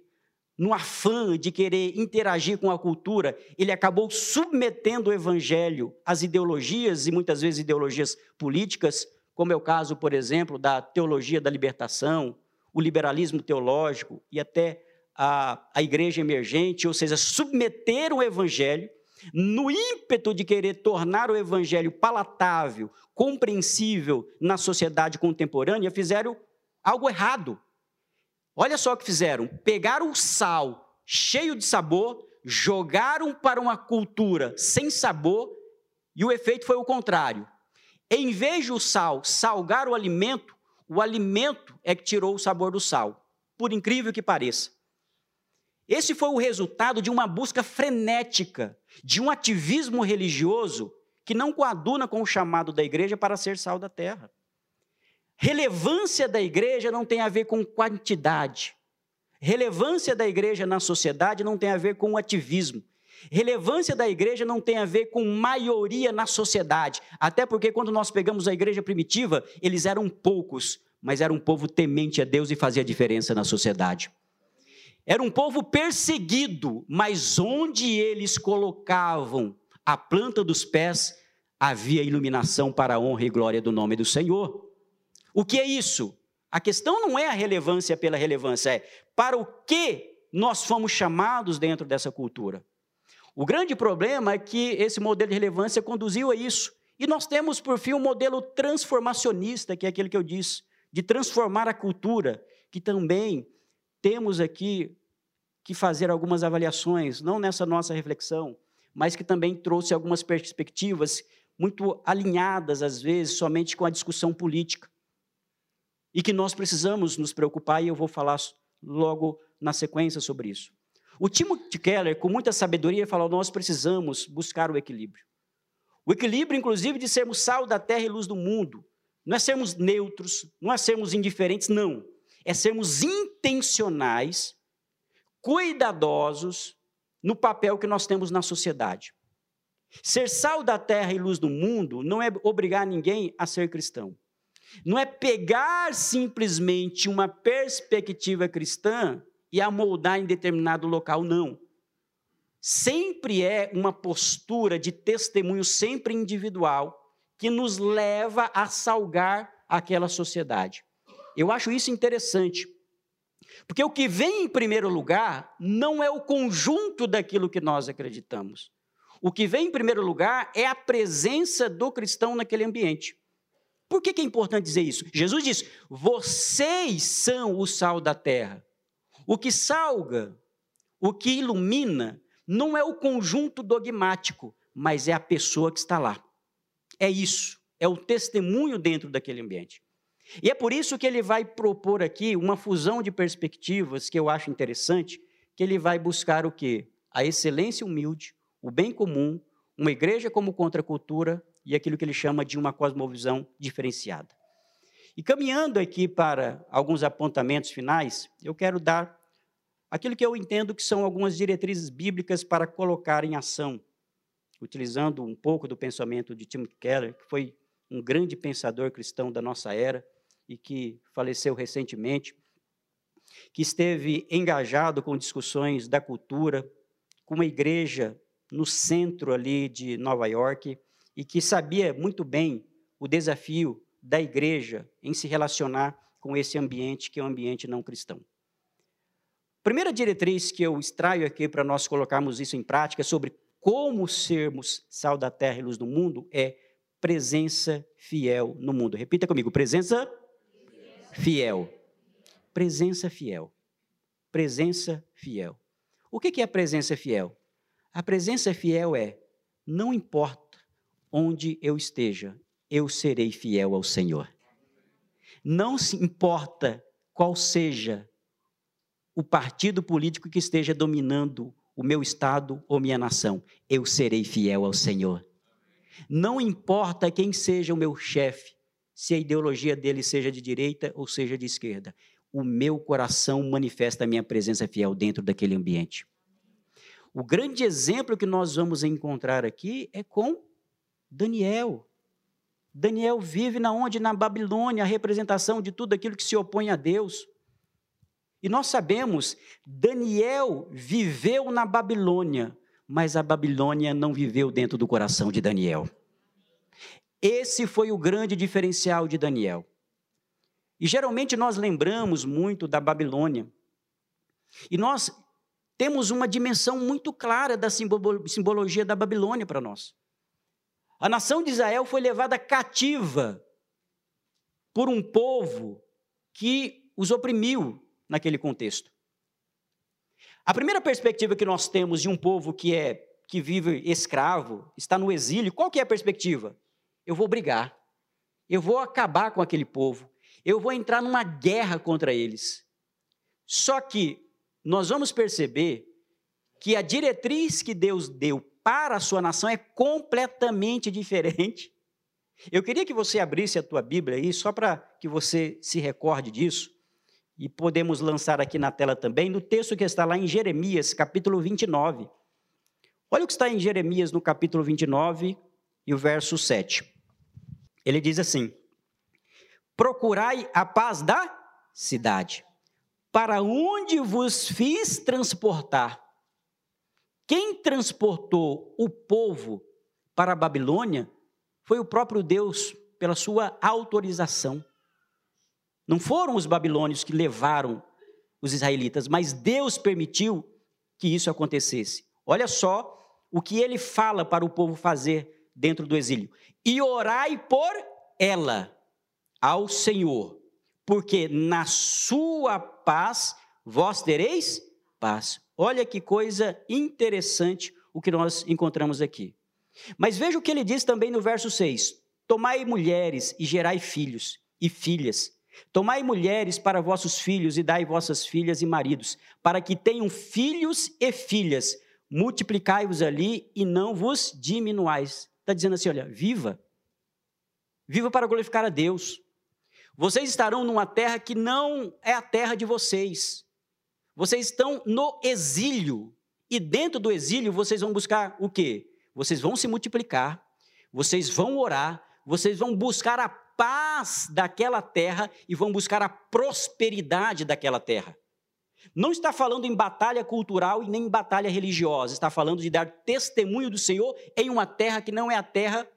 no afã de querer interagir com a cultura, ele acabou submetendo o evangelho às ideologias e muitas vezes ideologias políticas, como é o caso, por exemplo, da teologia da libertação, o liberalismo teológico e até a, a igreja emergente, ou seja, submeteram o evangelho no ímpeto de querer tornar o evangelho palatável, compreensível na sociedade contemporânea, fizeram algo errado. Olha só o que fizeram: pegaram o sal cheio de sabor, jogaram para uma cultura sem sabor, e o efeito foi o contrário. Em vez de o sal salgar o alimento, o alimento é que tirou o sabor do sal, por incrível que pareça. Esse foi o resultado de uma busca frenética, de um ativismo religioso que não coaduna com o chamado da igreja para ser sal da terra. Relevância da igreja não tem a ver com quantidade. Relevância da igreja na sociedade não tem a ver com ativismo. Relevância da igreja não tem a ver com maioria na sociedade. Até porque, quando nós pegamos a igreja primitiva, eles eram poucos, mas era um povo temente a Deus e fazia diferença na sociedade. Era um povo perseguido, mas onde eles colocavam a planta dos pés, havia iluminação para a honra e glória do nome do Senhor. O que é isso? A questão não é a relevância pela relevância, é para o que nós fomos chamados dentro dessa cultura. O grande problema é que esse modelo de relevância conduziu a isso. E nós temos, por fim, um modelo transformacionista, que é aquele que eu disse, de transformar a cultura, que também temos aqui que fazer algumas avaliações, não nessa nossa reflexão, mas que também trouxe algumas perspectivas muito alinhadas, às vezes, somente com a discussão política. E que nós precisamos nos preocupar, e eu vou falar logo na sequência sobre isso. O Timothy Keller, com muita sabedoria, falou: nós precisamos buscar o equilíbrio. O equilíbrio, inclusive, de sermos sal da terra e luz do mundo. Não é sermos neutros, não é sermos indiferentes, não é sermos intencionais, cuidadosos no papel que nós temos na sociedade. Ser sal da terra e luz do mundo não é obrigar ninguém a ser cristão. Não é pegar simplesmente uma perspectiva cristã e amoldar em determinado local, não. Sempre é uma postura de testemunho, sempre individual, que nos leva a salgar aquela sociedade. Eu acho isso interessante. Porque o que vem em primeiro lugar não é o conjunto daquilo que nós acreditamos. O que vem em primeiro lugar é a presença do cristão naquele ambiente. Por que, é importante dizer isso? Jesus diz: vocês são o sal da terra. O que salga, o que ilumina, não é o conjunto dogmático, mas é a pessoa que está lá. É isso, é o testemunho dentro daquele ambiente. E é por isso que ele vai propor aqui uma fusão de perspectivas que eu acho interessante, que ele vai buscar o quê? A excelência humilde, o bem comum, uma igreja como contracultura e aquilo que ele chama de uma cosmovisão diferenciada. E caminhando aqui para alguns apontamentos finais, eu quero dar aquilo que eu entendo que são algumas diretrizes bíblicas para colocar em ação, utilizando um pouco do pensamento de Tim Keller, que foi um grande pensador cristão da nossa era, e que faleceu recentemente, que esteve engajado com discussões da cultura, com uma igreja no centro ali de Nova York e que sabia muito bem o desafio da igreja em se relacionar com esse ambiente que é um ambiente não cristão. Primeira diretriz que eu extraio aqui para nós colocarmos isso em prática sobre como sermos sal da terra e luz do mundo é presença fiel no mundo. Repita comigo: presença fiel. Presença fiel. Presença fiel. O que é a presença fiel? A presença fiel é: não importa onde eu esteja, eu serei fiel ao Senhor. Não se importa qual seja o partido político que esteja dominando o meu estado ou minha nação, eu serei fiel ao Senhor. Não importa quem seja o meu chefe, se a ideologia dele seja de direita ou seja de esquerda. O meu coração manifesta a minha presença fiel dentro daquele ambiente. O grande exemplo que nós vamos encontrar aqui é com Daniel. Daniel vive na onde? Na Babilônia, a representação de tudo aquilo que se opõe a Deus. E nós sabemos, Daniel viveu na Babilônia, mas a Babilônia não viveu dentro do coração de Daniel. Esse foi o grande diferencial de Daniel. E geralmente nós lembramos muito da Babilônia. E nós temos uma dimensão muito clara da simbologia da Babilônia para nós. A nação de Israel foi levada cativa por um povo que os oprimiu naquele contexto. A primeira perspectiva que nós temos de um povo que é que vive escravo, está no exílio, qual que é a perspectiva? Eu vou brigar. Eu vou acabar com aquele povo. Eu vou entrar numa guerra contra eles. Só que nós vamos perceber que a diretriz que Deus deu para a sua nação é completamente diferente. Eu queria que você abrisse a tua Bíblia aí, só para que você se recorde disso e podemos lançar aqui na tela também, no texto que está lá em Jeremias, capítulo 29. Olha o que está em Jeremias, no capítulo 29 e o verso 7. Ele diz assim: Procurai a paz da cidade, para onde vos fiz transportar. Quem transportou o povo para a Babilônia foi o próprio Deus, pela sua autorização. Não foram os babilônios que levaram os israelitas, mas Deus permitiu que isso acontecesse. Olha só o que ele fala para o povo fazer dentro do exílio. E orai por ela ao Senhor, porque na sua paz vós tereis paz. Olha que coisa interessante o que nós encontramos aqui. Mas veja o que ele diz também no verso 6: Tomai mulheres e gerai filhos e filhas, Tomai mulheres para vossos filhos e dai vossas filhas e maridos, para que tenham filhos e filhas. Multiplicai-vos ali e não vos diminuais. Está dizendo assim: olha, viva. Viva para glorificar a Deus. Vocês estarão numa terra que não é a terra de vocês. Vocês estão no exílio. E dentro do exílio vocês vão buscar o quê? Vocês vão se multiplicar, vocês vão orar, vocês vão buscar a paz daquela terra e vão buscar a prosperidade daquela terra. Não está falando em batalha cultural e nem em batalha religiosa, está falando de dar testemunho do Senhor em uma terra que não é a terra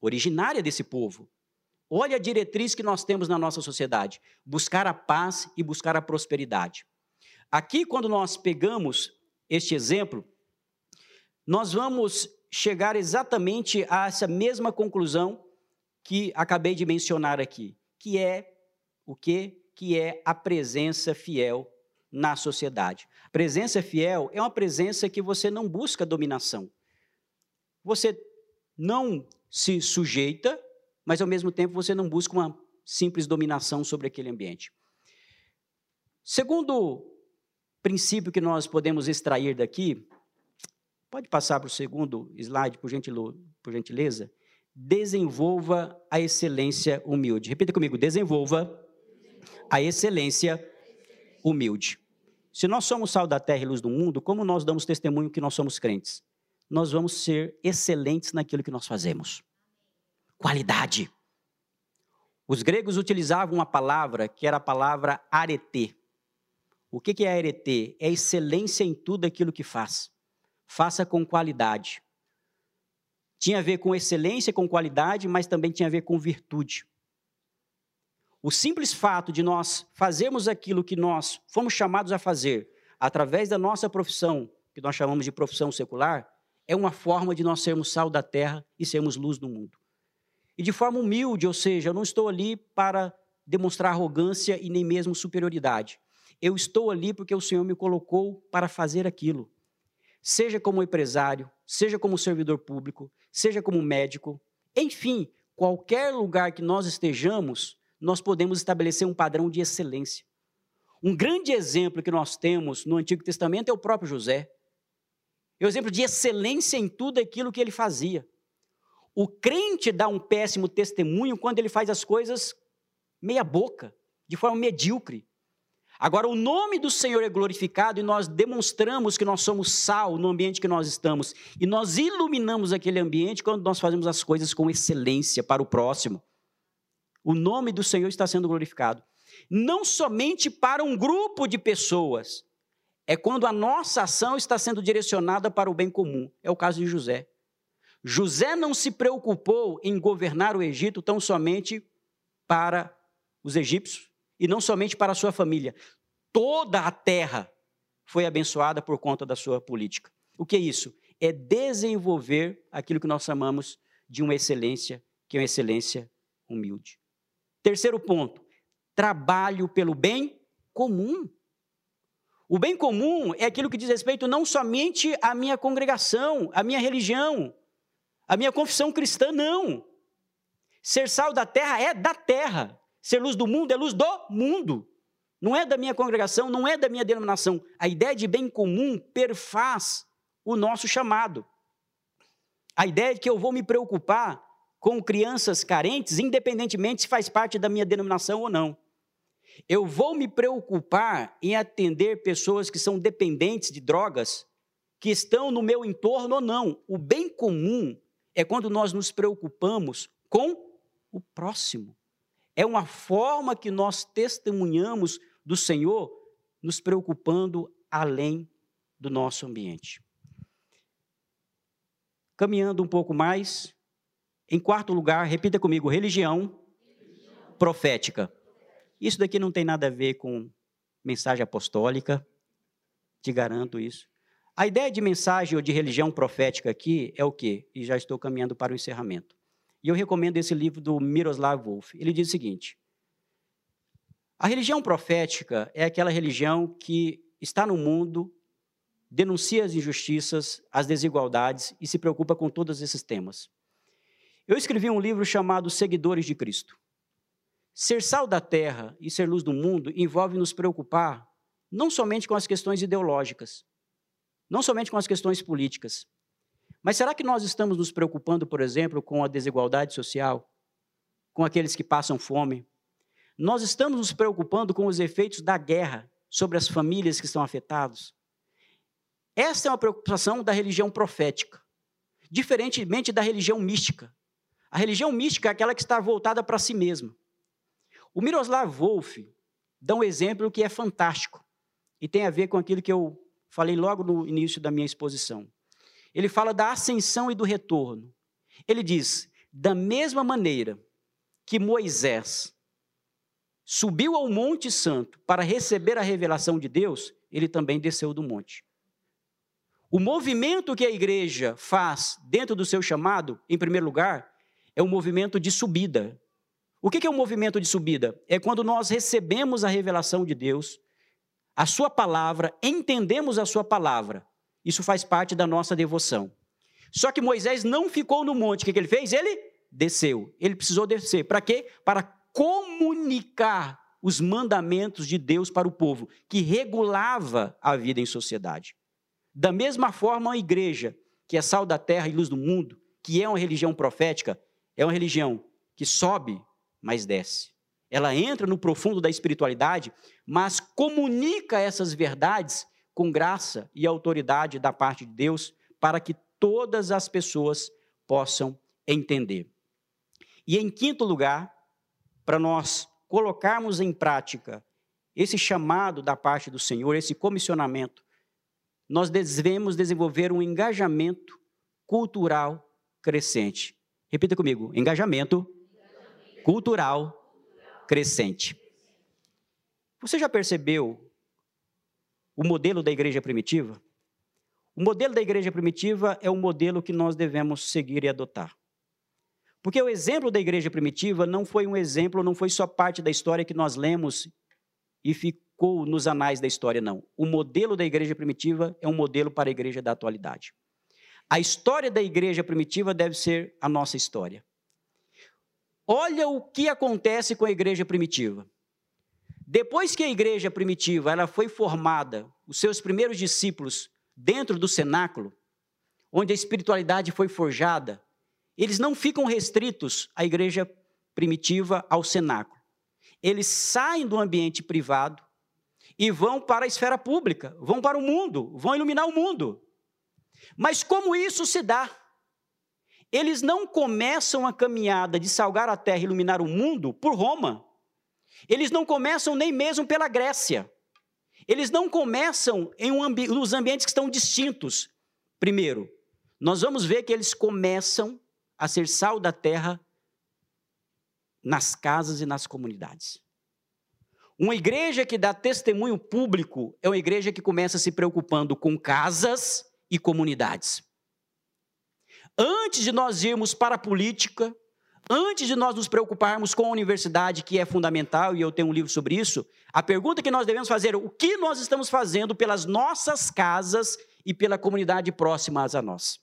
originária desse povo. Olha a diretriz que nós temos na nossa sociedade: buscar a paz e buscar a prosperidade. Aqui, quando nós pegamos este exemplo, nós vamos chegar exatamente a essa mesma conclusão que acabei de mencionar aqui, que é o quê? Que é a presença fiel na sociedade. Presença fiel é uma presença que você não busca dominação. Você não se sujeita, mas ao mesmo tempo você não busca uma simples dominação sobre aquele ambiente. Segundo princípio que nós podemos extrair daqui, pode passar para o segundo slide, por gentileza desenvolva a excelência humilde. Repita comigo: desenvolva a excelência humilde. Se nós somos sal da terra e luz do mundo, como nós damos testemunho que nós somos crentes? Nós vamos ser excelentes naquilo que nós fazemos. Qualidade. Os gregos utilizavam uma palavra que era a palavra arete. O que é arete? É excelência em tudo aquilo que faz. Faça com qualidade. Tinha a ver com excelência, com qualidade, mas também tinha a ver com virtude. O simples fato de nós fazermos aquilo que nós fomos chamados a fazer, através da nossa profissão, que nós chamamos de profissão secular, é uma forma de nós sermos sal da terra e sermos luz do mundo. E de forma humilde, ou seja, eu não estou ali para demonstrar arrogância e nem mesmo superioridade. Eu estou ali porque o Senhor me colocou para fazer aquilo. Seja como empresário, seja como servidor público, seja como médico, enfim, qualquer lugar que nós estejamos, nós podemos estabelecer um padrão de excelência. Um grande exemplo que nós temos no Antigo Testamento é o próprio José. É o exemplo de excelência em tudo aquilo que ele fazia. O crente dá um péssimo testemunho quando ele faz as coisas meia boca, de forma medíocre. Agora, o nome do Senhor é glorificado e nós demonstramos que nós somos sal no ambiente que nós estamos. E nós iluminamos aquele ambiente quando nós fazemos as coisas com excelência para o próximo. O nome do Senhor está sendo glorificado. Não somente para um grupo de pessoas, é quando a nossa ação está sendo direcionada para o bem comum. É o caso de José. José não se preocupou em governar o Egito tão somente para os egípcios e não somente para a sua família. Toda a terra foi abençoada por conta da sua política. O que é isso? É desenvolver aquilo que nós chamamos de uma excelência, que é uma excelência humilde. Terceiro ponto, trabalho pelo bem comum. O bem comum é aquilo que diz respeito não somente à minha congregação, à minha religião, à minha confissão cristã, não. Ser sal da terra é da terra. Ser luz do mundo é luz do mundo. Não é da minha congregação, não é da minha denominação. A ideia de bem comum perfaz o nosso chamado. A ideia de que eu vou me preocupar com crianças carentes, independentemente se faz parte da minha denominação ou não. Eu vou me preocupar em atender pessoas que são dependentes de drogas, que estão no meu entorno ou não. O bem comum é quando nós nos preocupamos com o próximo. É uma forma que nós testemunhamos do Senhor, nos preocupando além do nosso ambiente. Caminhando um pouco mais, em quarto lugar, repita comigo: religião, religião. profética. Isso daqui não tem nada a ver com mensagem apostólica, te garanto isso. A ideia de mensagem ou de religião profética aqui é o quê? E já estou caminhando para o encerramento. E eu recomendo esse livro do Miroslav Wolf. Ele diz o seguinte: A religião profética é aquela religião que está no mundo, denuncia as injustiças, as desigualdades e se preocupa com todos esses temas. Eu escrevi um livro chamado Seguidores de Cristo. Ser sal da terra e ser luz do mundo envolve nos preocupar não somente com as questões ideológicas, não somente com as questões políticas. Mas será que nós estamos nos preocupando, por exemplo, com a desigualdade social, com aqueles que passam fome? Nós estamos nos preocupando com os efeitos da guerra sobre as famílias que estão afetadas? Essa é uma preocupação da religião profética, diferentemente da religião mística. A religião mística é aquela que está voltada para si mesma. O Miroslav Wolf dá um exemplo que é fantástico e tem a ver com aquilo que eu falei logo no início da minha exposição. Ele fala da ascensão e do retorno. Ele diz: da mesma maneira que Moisés subiu ao Monte Santo para receber a revelação de Deus, ele também desceu do monte. O movimento que a igreja faz dentro do seu chamado, em primeiro lugar, é um movimento de subida. O que é um movimento de subida? É quando nós recebemos a revelação de Deus, a Sua palavra, entendemos a Sua palavra. Isso faz parte da nossa devoção. Só que Moisés não ficou no monte. O que ele fez? Ele desceu. Ele precisou descer. Para quê? Para comunicar os mandamentos de Deus para o povo, que regulava a vida em sociedade. Da mesma forma, a igreja, que é sal da terra e luz do mundo, que é uma religião profética, é uma religião que sobe mas desce. Ela entra no profundo da espiritualidade, mas comunica essas verdades com graça e autoridade da parte de Deus para que todas as pessoas possam entender. E em quinto lugar, para nós colocarmos em prática esse chamado da parte do Senhor, esse comissionamento, nós devemos desenvolver um engajamento cultural crescente. Repita comigo: engajamento cultural crescente. Você já percebeu o modelo da igreja primitiva? O modelo da igreja primitiva é o modelo que nós devemos seguir e adotar. Porque o exemplo da igreja primitiva não foi um exemplo, não foi só parte da história que nós lemos e ficou nos anais da história, não. O modelo da igreja primitiva é um modelo para a igreja da atualidade. A história da igreja primitiva deve ser a nossa história. Olha o que acontece com a igreja primitiva. Depois que a igreja primitiva ela foi formada, os seus primeiros discípulos dentro do cenáculo, onde a espiritualidade foi forjada, eles não ficam restritos à igreja primitiva, ao cenáculo. Eles saem do ambiente privado e vão para a esfera pública, vão para o mundo, vão iluminar o mundo. Mas como isso se dá? Eles não começam a caminhada de salgar a terra e iluminar o mundo por Roma. Eles não começam nem mesmo pela Grécia. Eles não começam em um ambi nos ambientes que estão distintos. Primeiro, nós vamos ver que eles começam a ser sal da terra nas casas e nas comunidades. Uma igreja que dá testemunho público é uma igreja que começa se preocupando com casas e comunidades. Antes de nós irmos para a política, antes de nós nos preocuparmos com a universidade, que é fundamental, e eu tenho um livro sobre isso, a pergunta que nós devemos fazer é o que nós estamos fazendo pelas nossas casas e pela comunidade próximas a nós.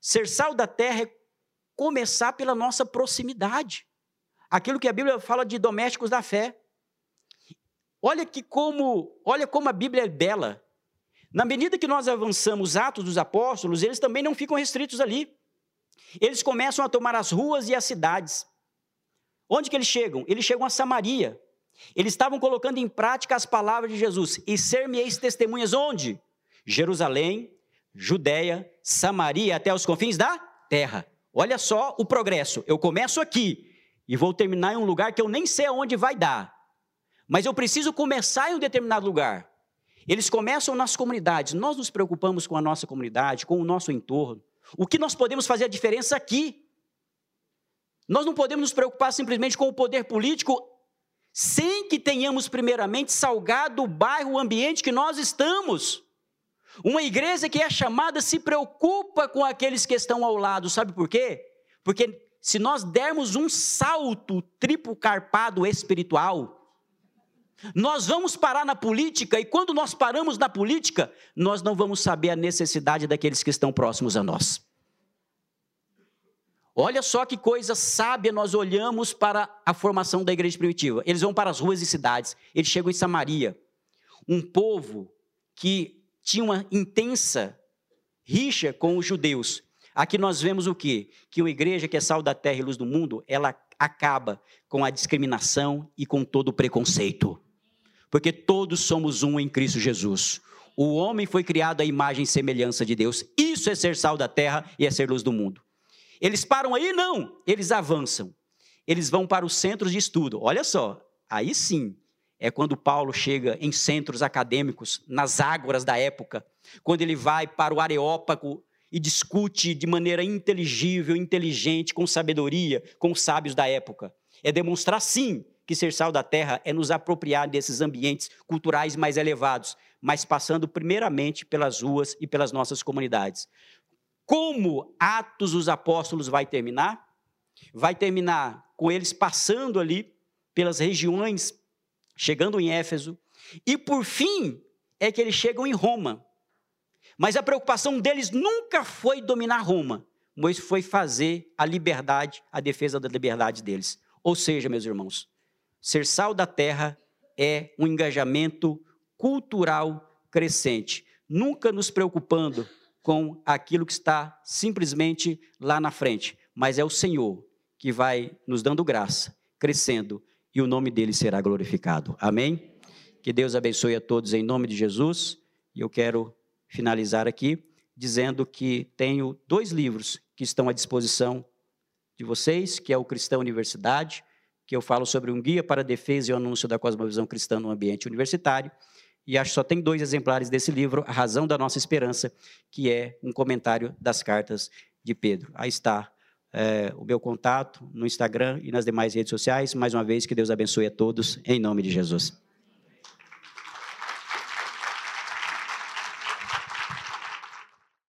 Ser sal da terra é começar pela nossa proximidade. Aquilo que a Bíblia fala de domésticos da fé. Olha que como, olha como a Bíblia é bela. Na medida que nós avançamos Atos dos Apóstolos, eles também não ficam restritos ali. Eles começam a tomar as ruas e as cidades. Onde que eles chegam? Eles chegam a Samaria. Eles estavam colocando em prática as palavras de Jesus. E ser-me-eis testemunhas onde? Jerusalém, Judéia, Samaria, até os confins da terra. Olha só o progresso. Eu começo aqui e vou terminar em um lugar que eu nem sei aonde vai dar. Mas eu preciso começar em um determinado lugar. Eles começam nas comunidades. Nós nos preocupamos com a nossa comunidade, com o nosso entorno. O que nós podemos fazer a diferença aqui? Nós não podemos nos preocupar simplesmente com o poder político sem que tenhamos primeiramente salgado o bairro, o ambiente que nós estamos. Uma igreja que é chamada se preocupa com aqueles que estão ao lado, sabe por quê? Porque se nós dermos um salto triplo carpado espiritual, nós vamos parar na política e quando nós paramos na política, nós não vamos saber a necessidade daqueles que estão próximos a nós. Olha só que coisa sábia nós olhamos para a formação da igreja primitiva. Eles vão para as ruas e cidades, eles chegam em Samaria, um povo que tinha uma intensa rixa com os judeus. Aqui nós vemos o quê? Que uma igreja que é sal da terra e luz do mundo, ela acaba com a discriminação e com todo o preconceito porque todos somos um em Cristo Jesus. O homem foi criado à imagem e semelhança de Deus. Isso é ser sal da terra e é ser luz do mundo. Eles param aí? Não. Eles avançam. Eles vão para os centros de estudo. Olha só, aí sim é quando Paulo chega em centros acadêmicos, nas ágoras da época, quando ele vai para o Areópago e discute de maneira inteligível, inteligente, com sabedoria, com os sábios da época. É demonstrar, sim, que ser sal da terra é nos apropriar desses ambientes culturais mais elevados, mas passando primeiramente pelas ruas e pelas nossas comunidades. Como Atos dos Apóstolos vai terminar? Vai terminar com eles passando ali pelas regiões, chegando em Éfeso, e por fim é que eles chegam em Roma. Mas a preocupação deles nunca foi dominar Roma, mas foi fazer a liberdade, a defesa da liberdade deles. Ou seja, meus irmãos, Ser sal da terra é um engajamento cultural crescente, nunca nos preocupando com aquilo que está simplesmente lá na frente, mas é o Senhor que vai nos dando graça, crescendo, e o nome dele será glorificado. Amém? Que Deus abençoe a todos em nome de Jesus. E eu quero finalizar aqui dizendo que tenho dois livros que estão à disposição de vocês, que é o Cristão Universidade, que eu falo sobre um guia para a defesa e o anúncio da cosmovisão cristã no ambiente universitário. E acho que só tem dois exemplares desse livro, A Razão da Nossa Esperança, que é um comentário das cartas de Pedro. Aí está é, o meu contato no Instagram e nas demais redes sociais. Mais uma vez, que Deus abençoe a todos, em nome de Jesus.